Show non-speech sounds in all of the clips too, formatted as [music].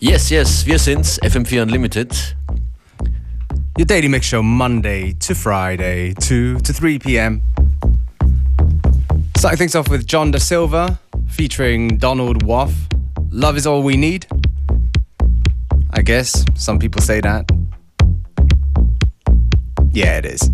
Yes, yes, wir sind's, FM4 Unlimited. Your daily mix show Monday to Friday, 2 to 3 p.m. Starting things off with John Da Silva featuring Donald Waff. Love is all we need. I guess some people say that. Yeah, it is.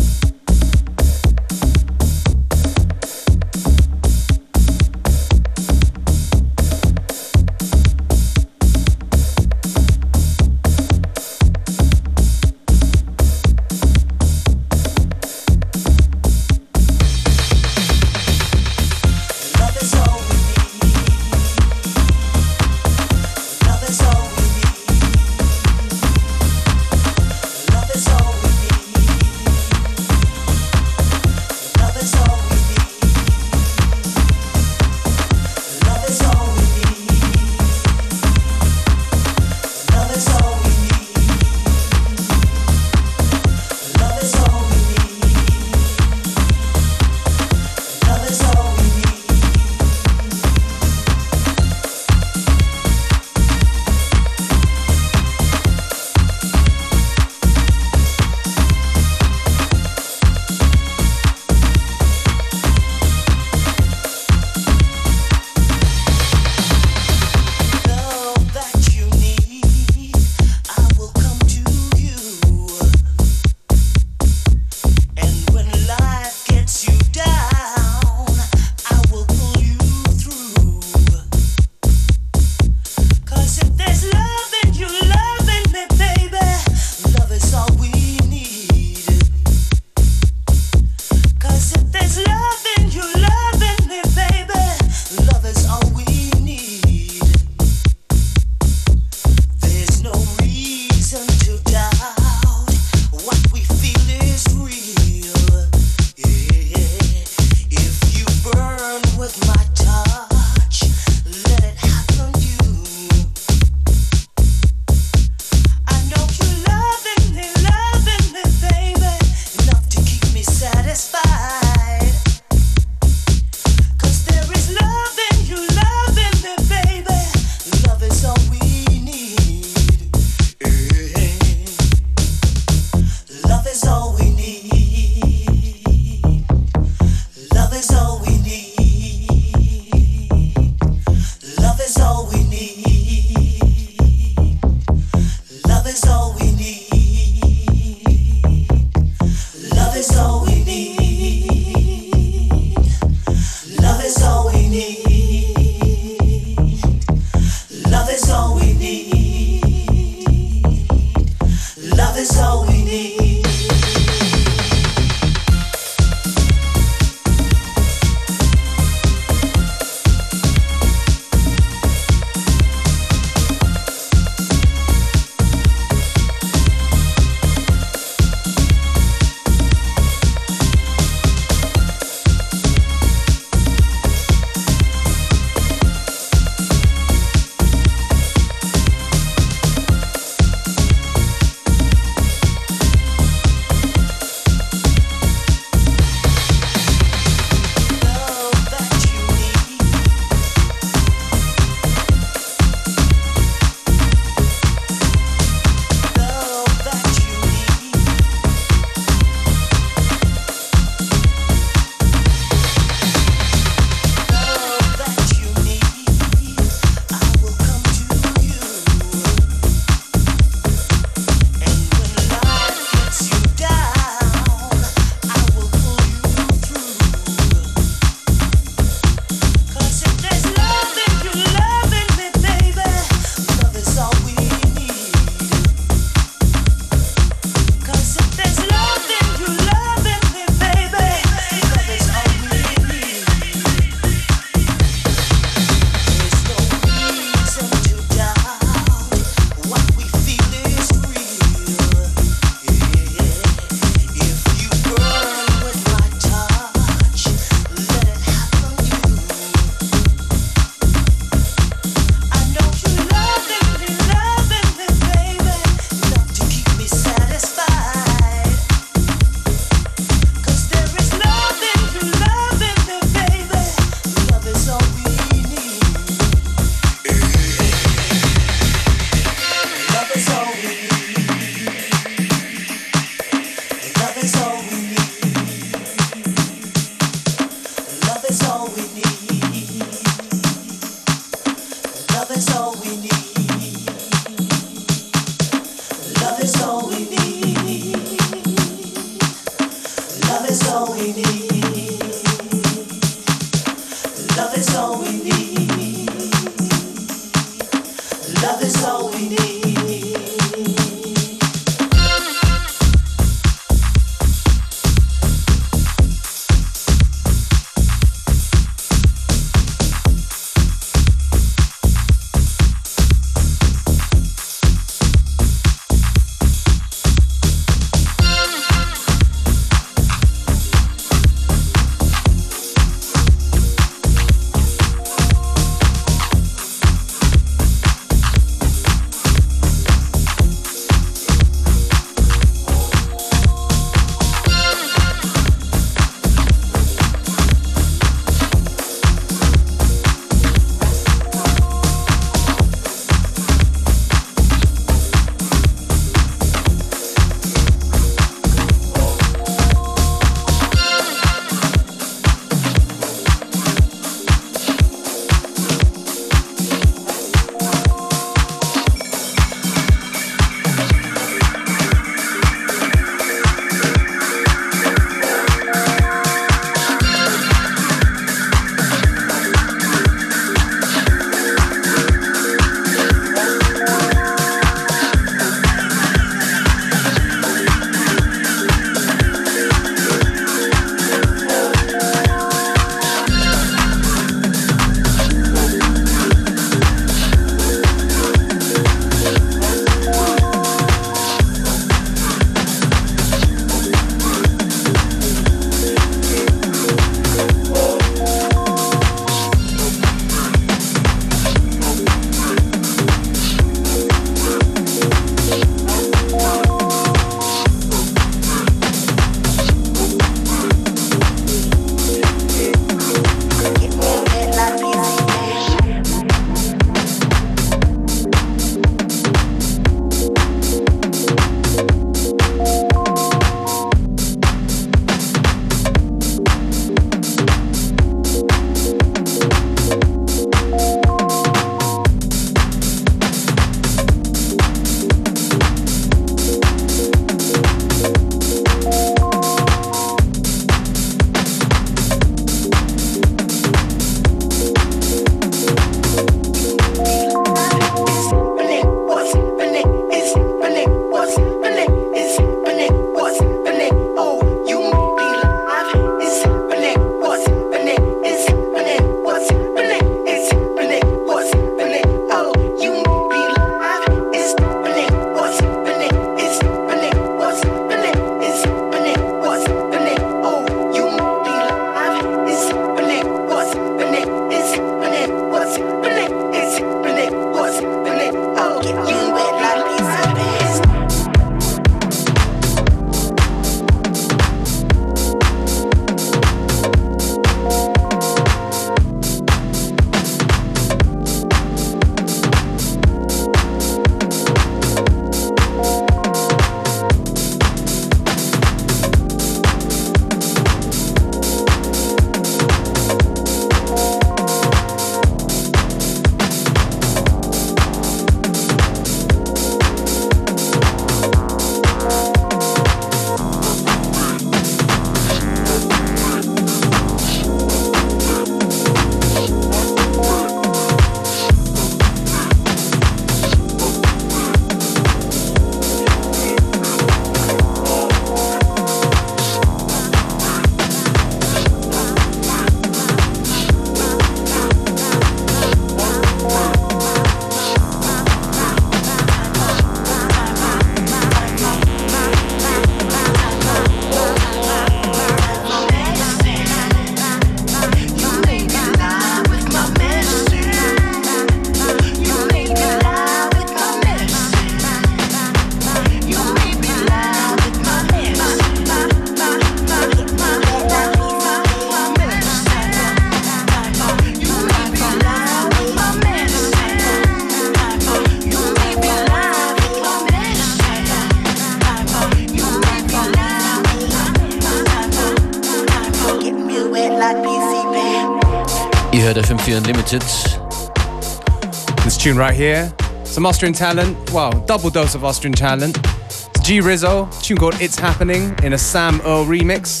Unlimited. This tune right here, some Austrian talent. Well, double dose of Austrian talent. It's G Rizzo, tune called It's Happening in a Sam Earl remix.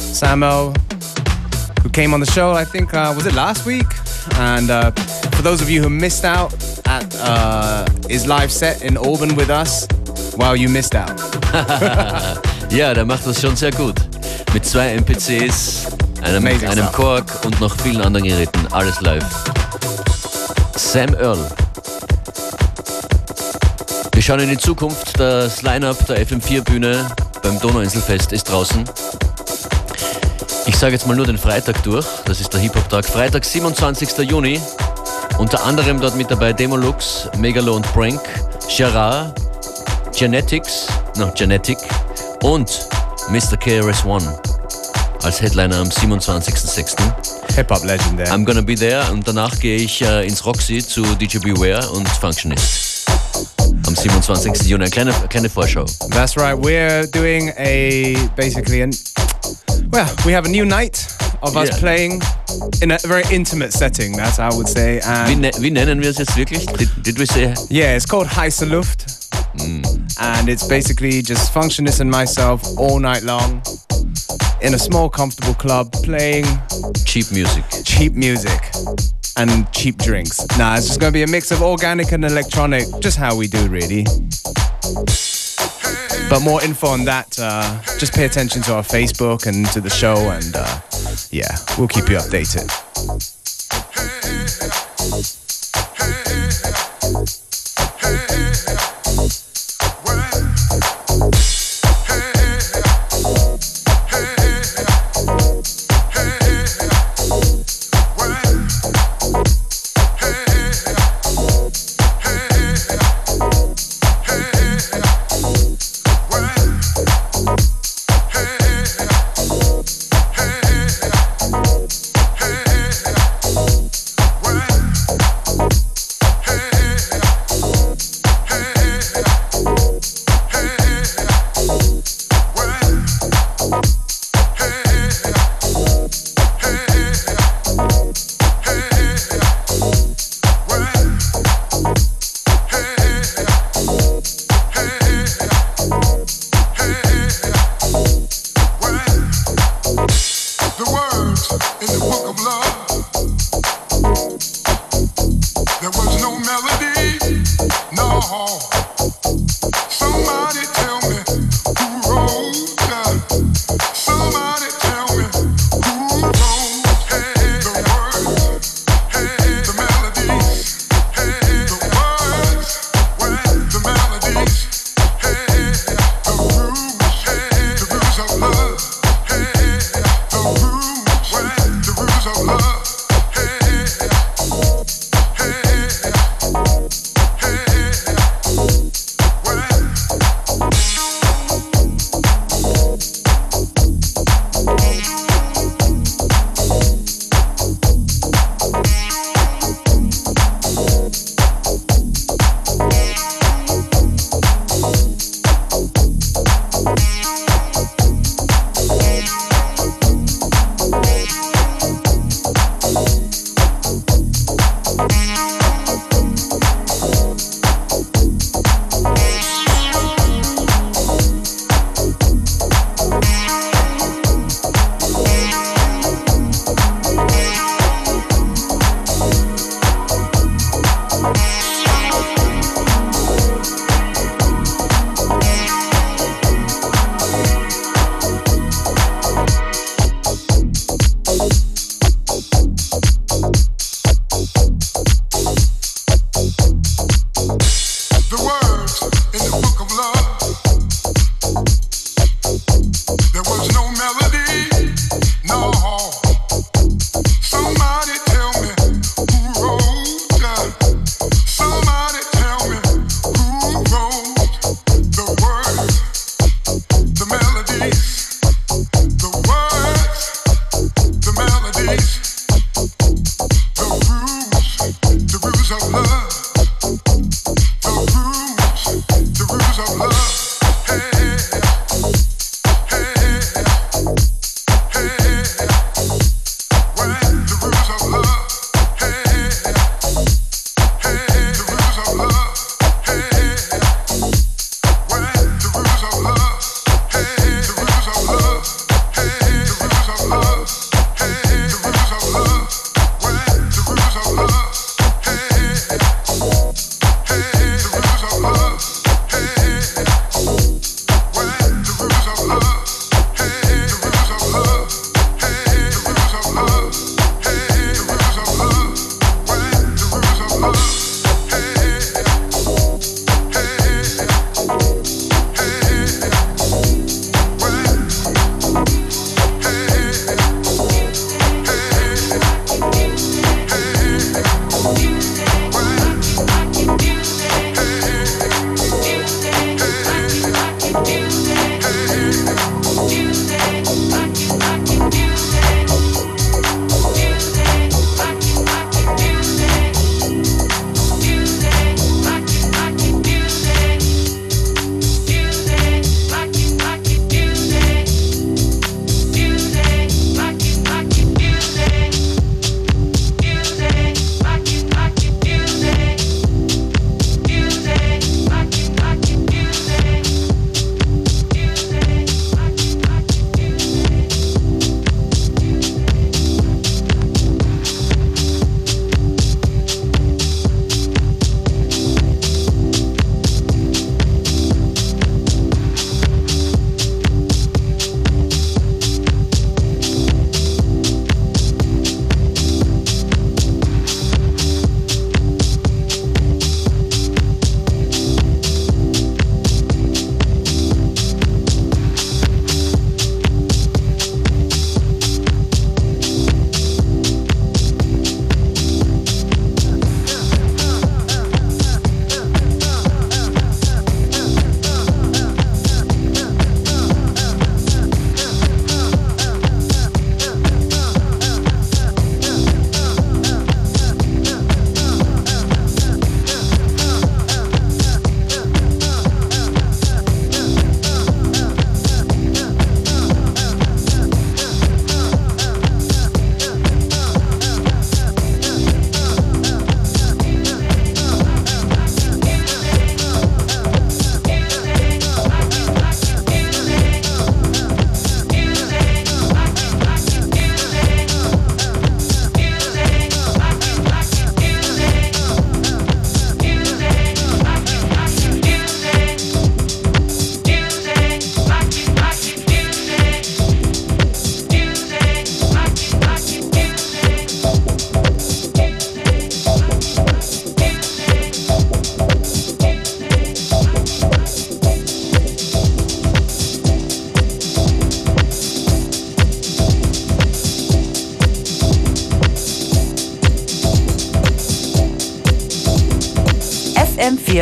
Samuel, who came on the show, I think, uh, was it last week? And uh, for those of you who missed out at uh, his live set in Auburn with us, well, you missed out. [laughs] ja, der macht das schon sehr gut. Mit zwei MPCs, einem, einem Korg und noch vielen anderen Geräten. Alles live. Sam Earl. Wir schauen in die Zukunft. Das Line-Up der FM4-Bühne beim Donauinselfest ist draußen. Ich sage jetzt mal nur den Freitag durch. Das ist der Hip-Hop-Tag. Freitag, 27. Juni. Unter anderem dort mit dabei Demolux, Megalo und Prank, Gerard, Genetics, noch Genetic und Mr. KRS-One als Headliner am 27.06. Hip-Hop-Legend, there. I'm gonna be there und danach gehe ich uh, ins Roxy zu DJ Beware und Functionist. Am 27. Juni, eine kleine, kleine Vorschau. That's right, we're doing a, basically, an, well, we have a new night of us yeah. playing in a very intimate setting, that's how I would say. Wie, ne wie, nennen wir es jetzt wirklich? Did, did we say? Yeah, it's called Heiße Luft. Mm. And it's basically just Functionist and myself all night long in a small, comfortable club playing cheap music. Cheap music and cheap drinks. Nah, it's just gonna be a mix of organic and electronic, just how we do, really. But more info on that, uh, just pay attention to our Facebook and to the show, and uh, yeah, we'll keep you updated. Hey, hey, hey,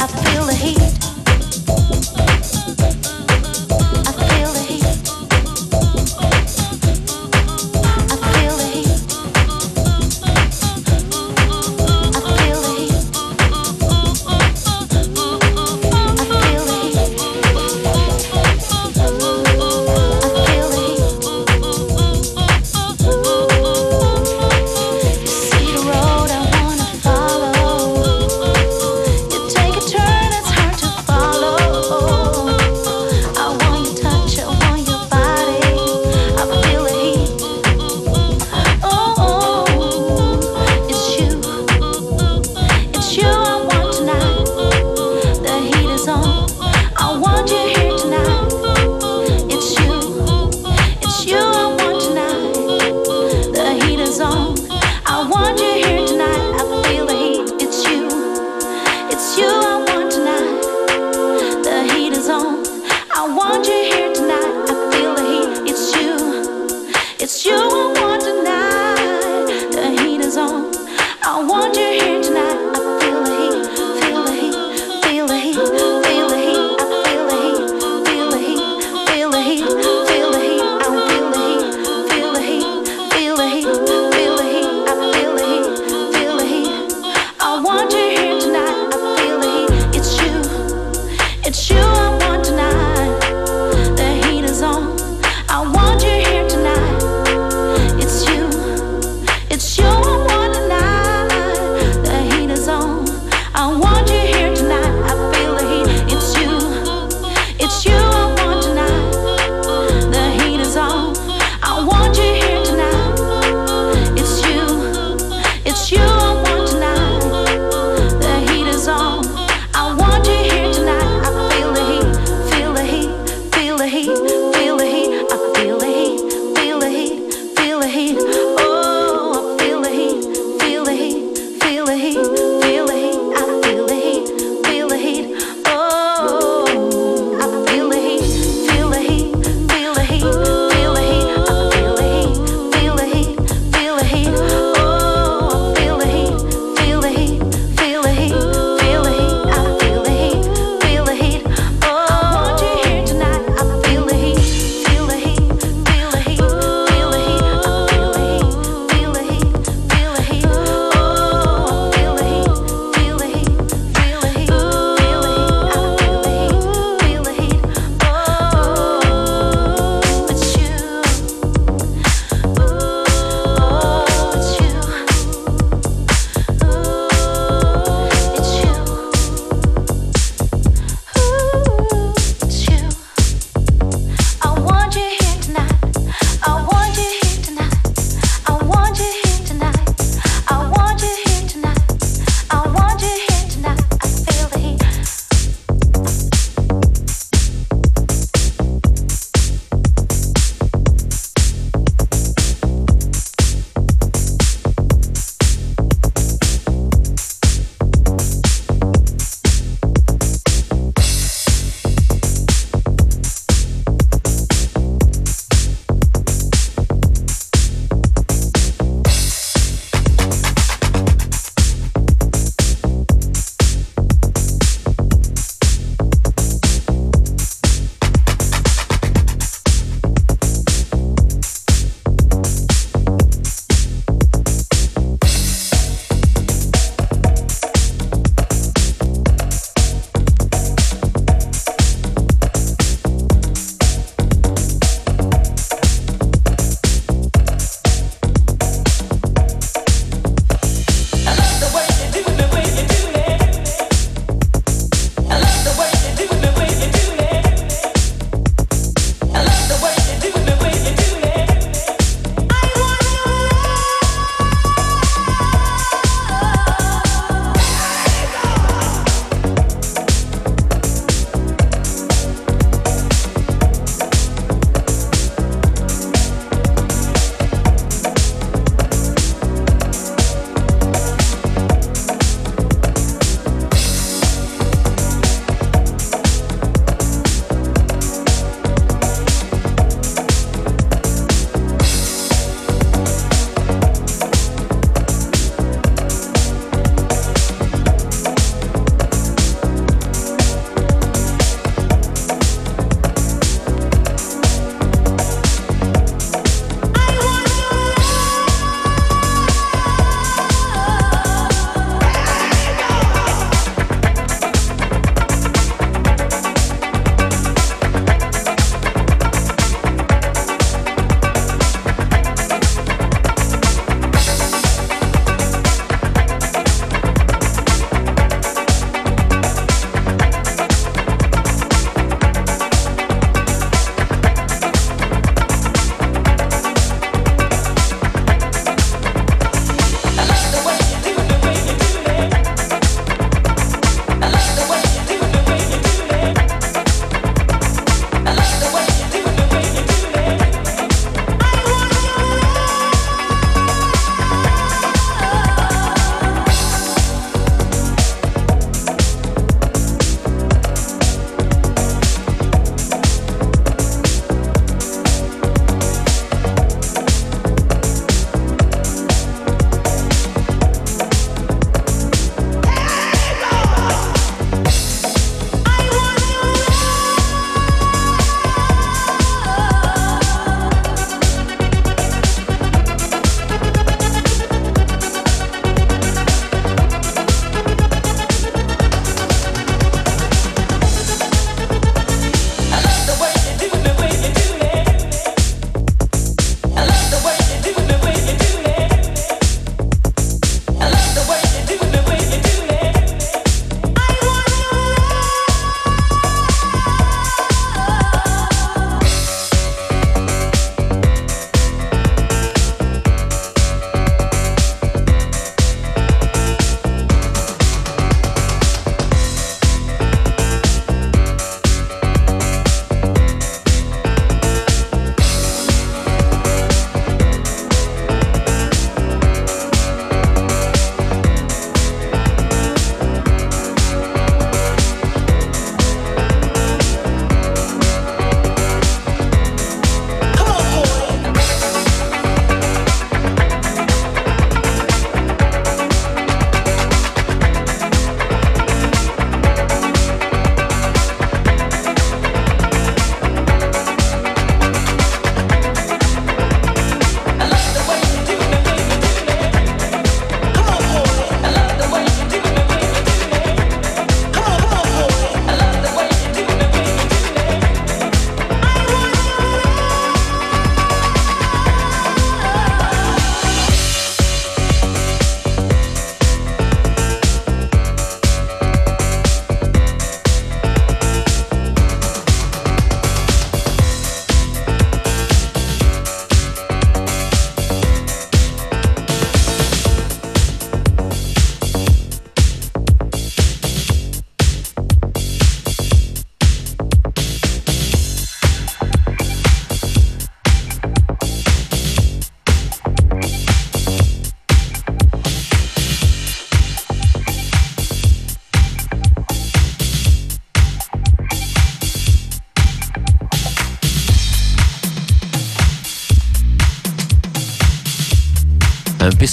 I feel the heat.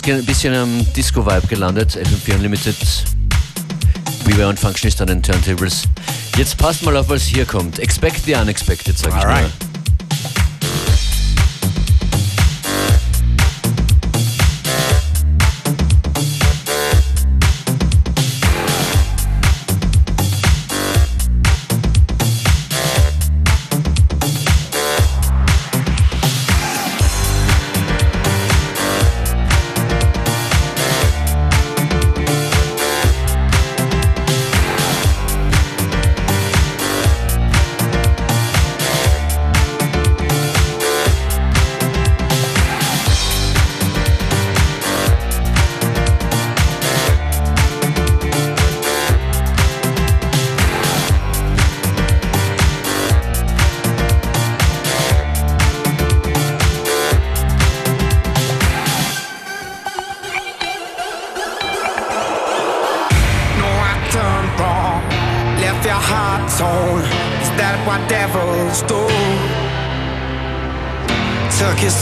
Bisschen, bisschen am Disco-Vibe gelandet. FM4 Unlimited. Beware und Functionist an den Turntables. Jetzt passt mal auf, was hier kommt. Expect the unexpected, sag ich Alright. mal.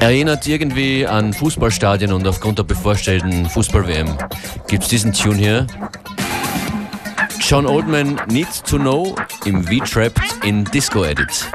Erinnert irgendwie an Fußballstadien und aufgrund der bevorstehenden Fußball-WM gibt es diesen Tune hier. John Oldman Need to Know im V-Trapped in Disco Edit.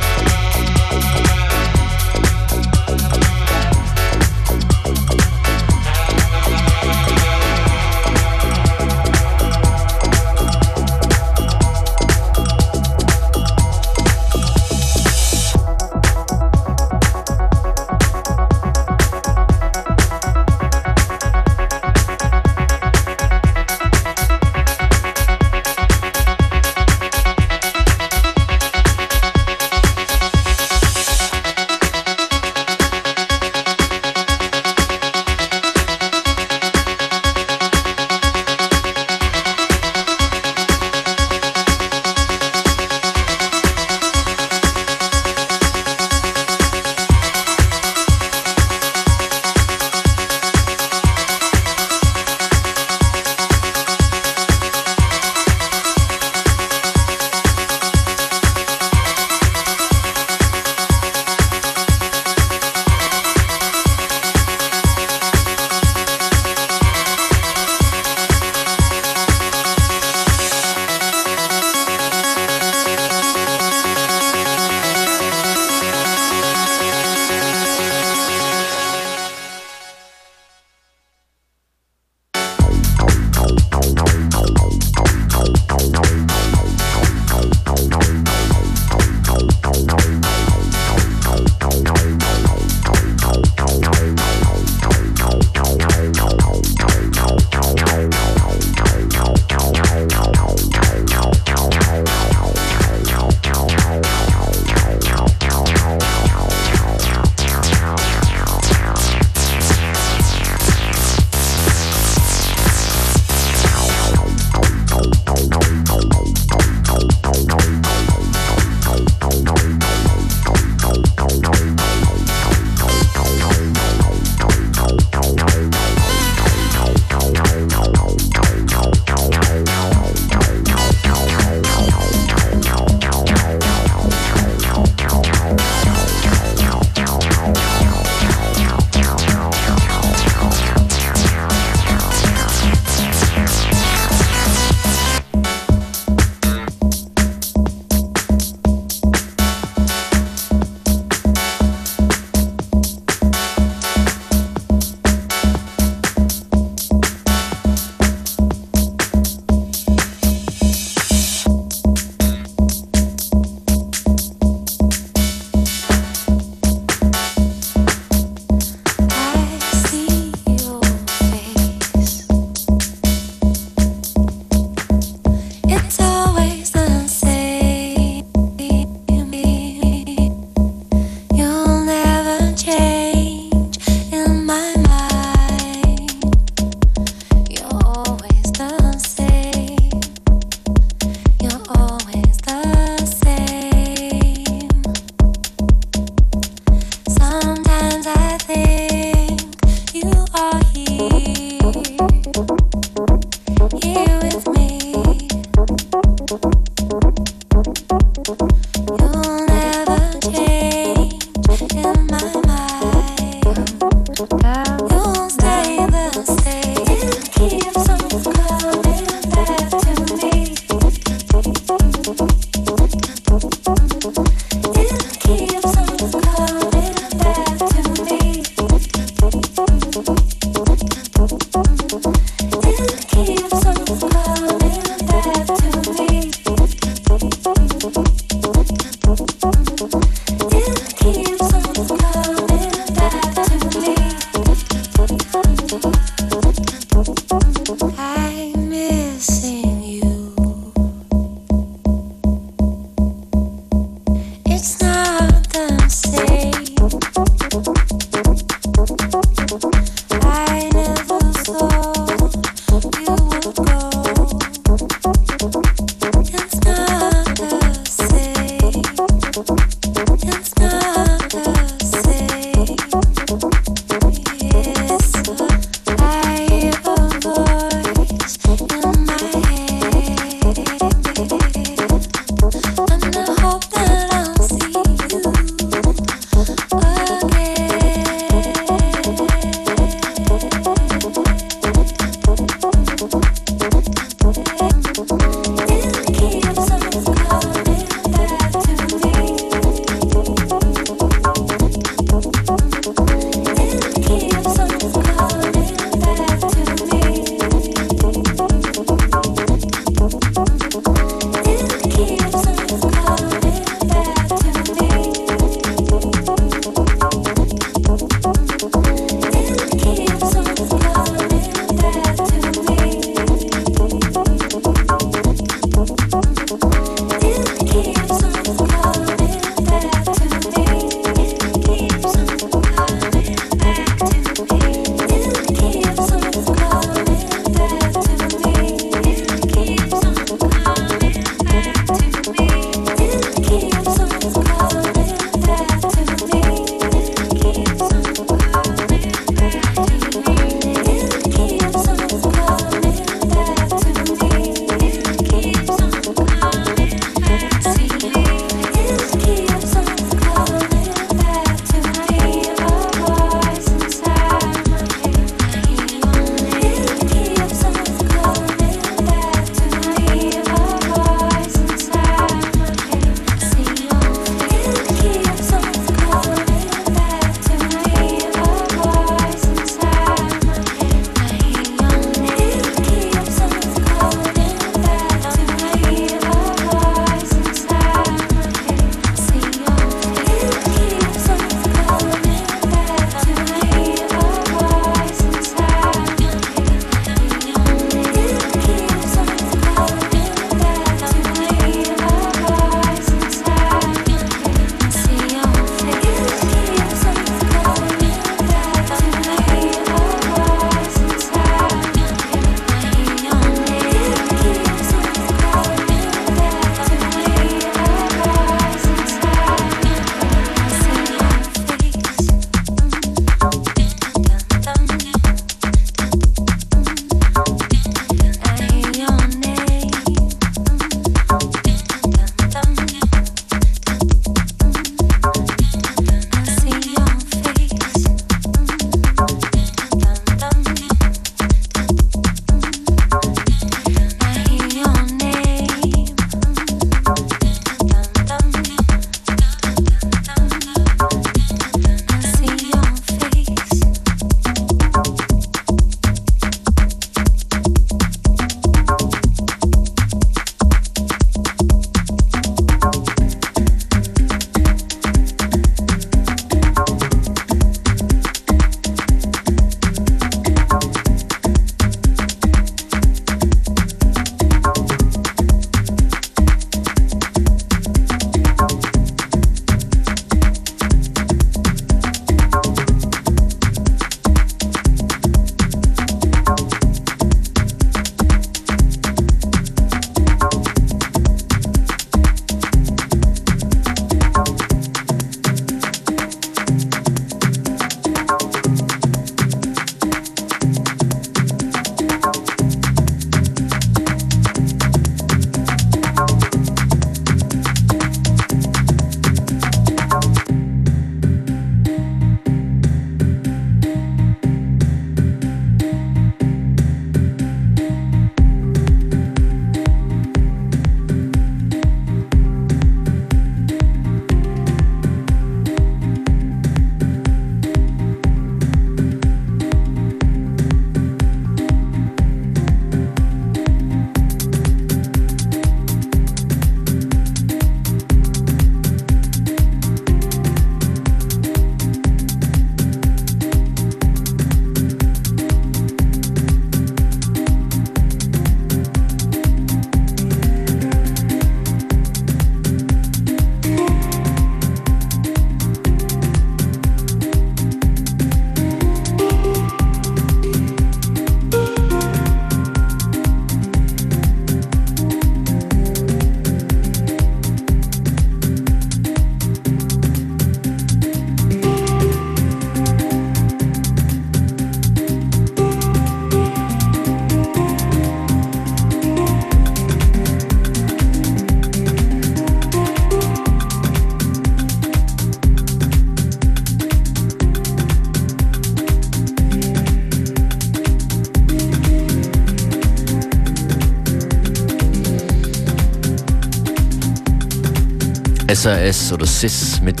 SAS oder SIS mit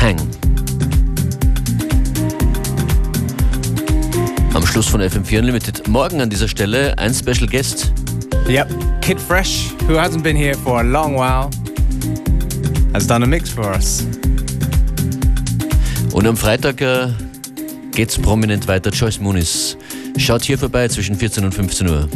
Hang. Am Schluss von FM4 Unlimited. Morgen an dieser Stelle ein Special Guest. Yep. Kid Fresh, who hasn't been here for a long while, has done a mix for us. Und am Freitag äh, geht's prominent weiter. Joyce Moonis schaut hier vorbei zwischen 14 und 15 Uhr.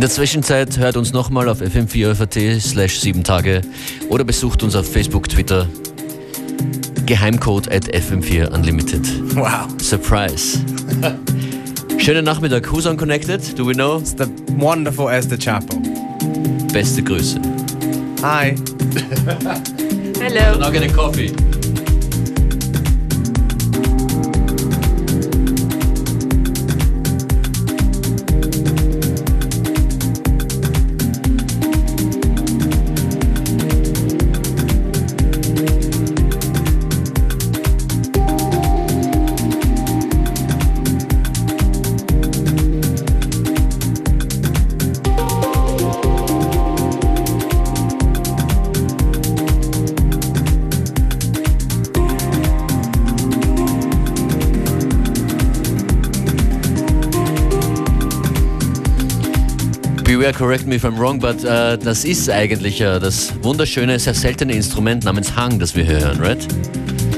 In der Zwischenzeit hört uns nochmal auf fm4.at slash 7 Tage oder besucht uns auf Facebook, Twitter. Geheimcode at fm4 unlimited. Wow. Surprise. [laughs] Schönen Nachmittag. Who's on Connected? Do we know? It's the wonderful Esther Chapo. Beste Grüße. Hi. Hello. Now get a coffee. Beware, correct me if I'm wrong, but äh, das ist eigentlich äh, das wunderschöne, sehr seltene Instrument namens Hang, das wir hier hören, right?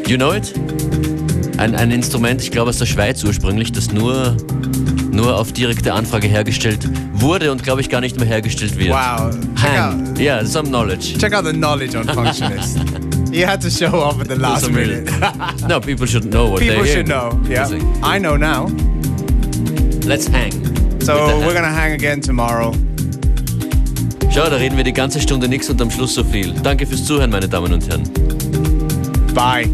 You know it? Ein, ein Instrument, ich glaube aus der Schweiz ursprünglich, das nur, nur auf direkte Anfrage hergestellt wurde und glaube ich gar nicht mehr hergestellt wird. Wow. Check Hang. out, Yeah, some knowledge. check out the knowledge on Functionist. [laughs] you had to show off at the last minute. no, people should know what People they're should hearing. know. Yeah. I know now. Let's hang. So we're hang. gonna hang again tomorrow. Schau, da reden wir die ganze Stunde nichts und am Schluss so viel. Danke fürs Zuhören, meine Damen und Herren. Bye.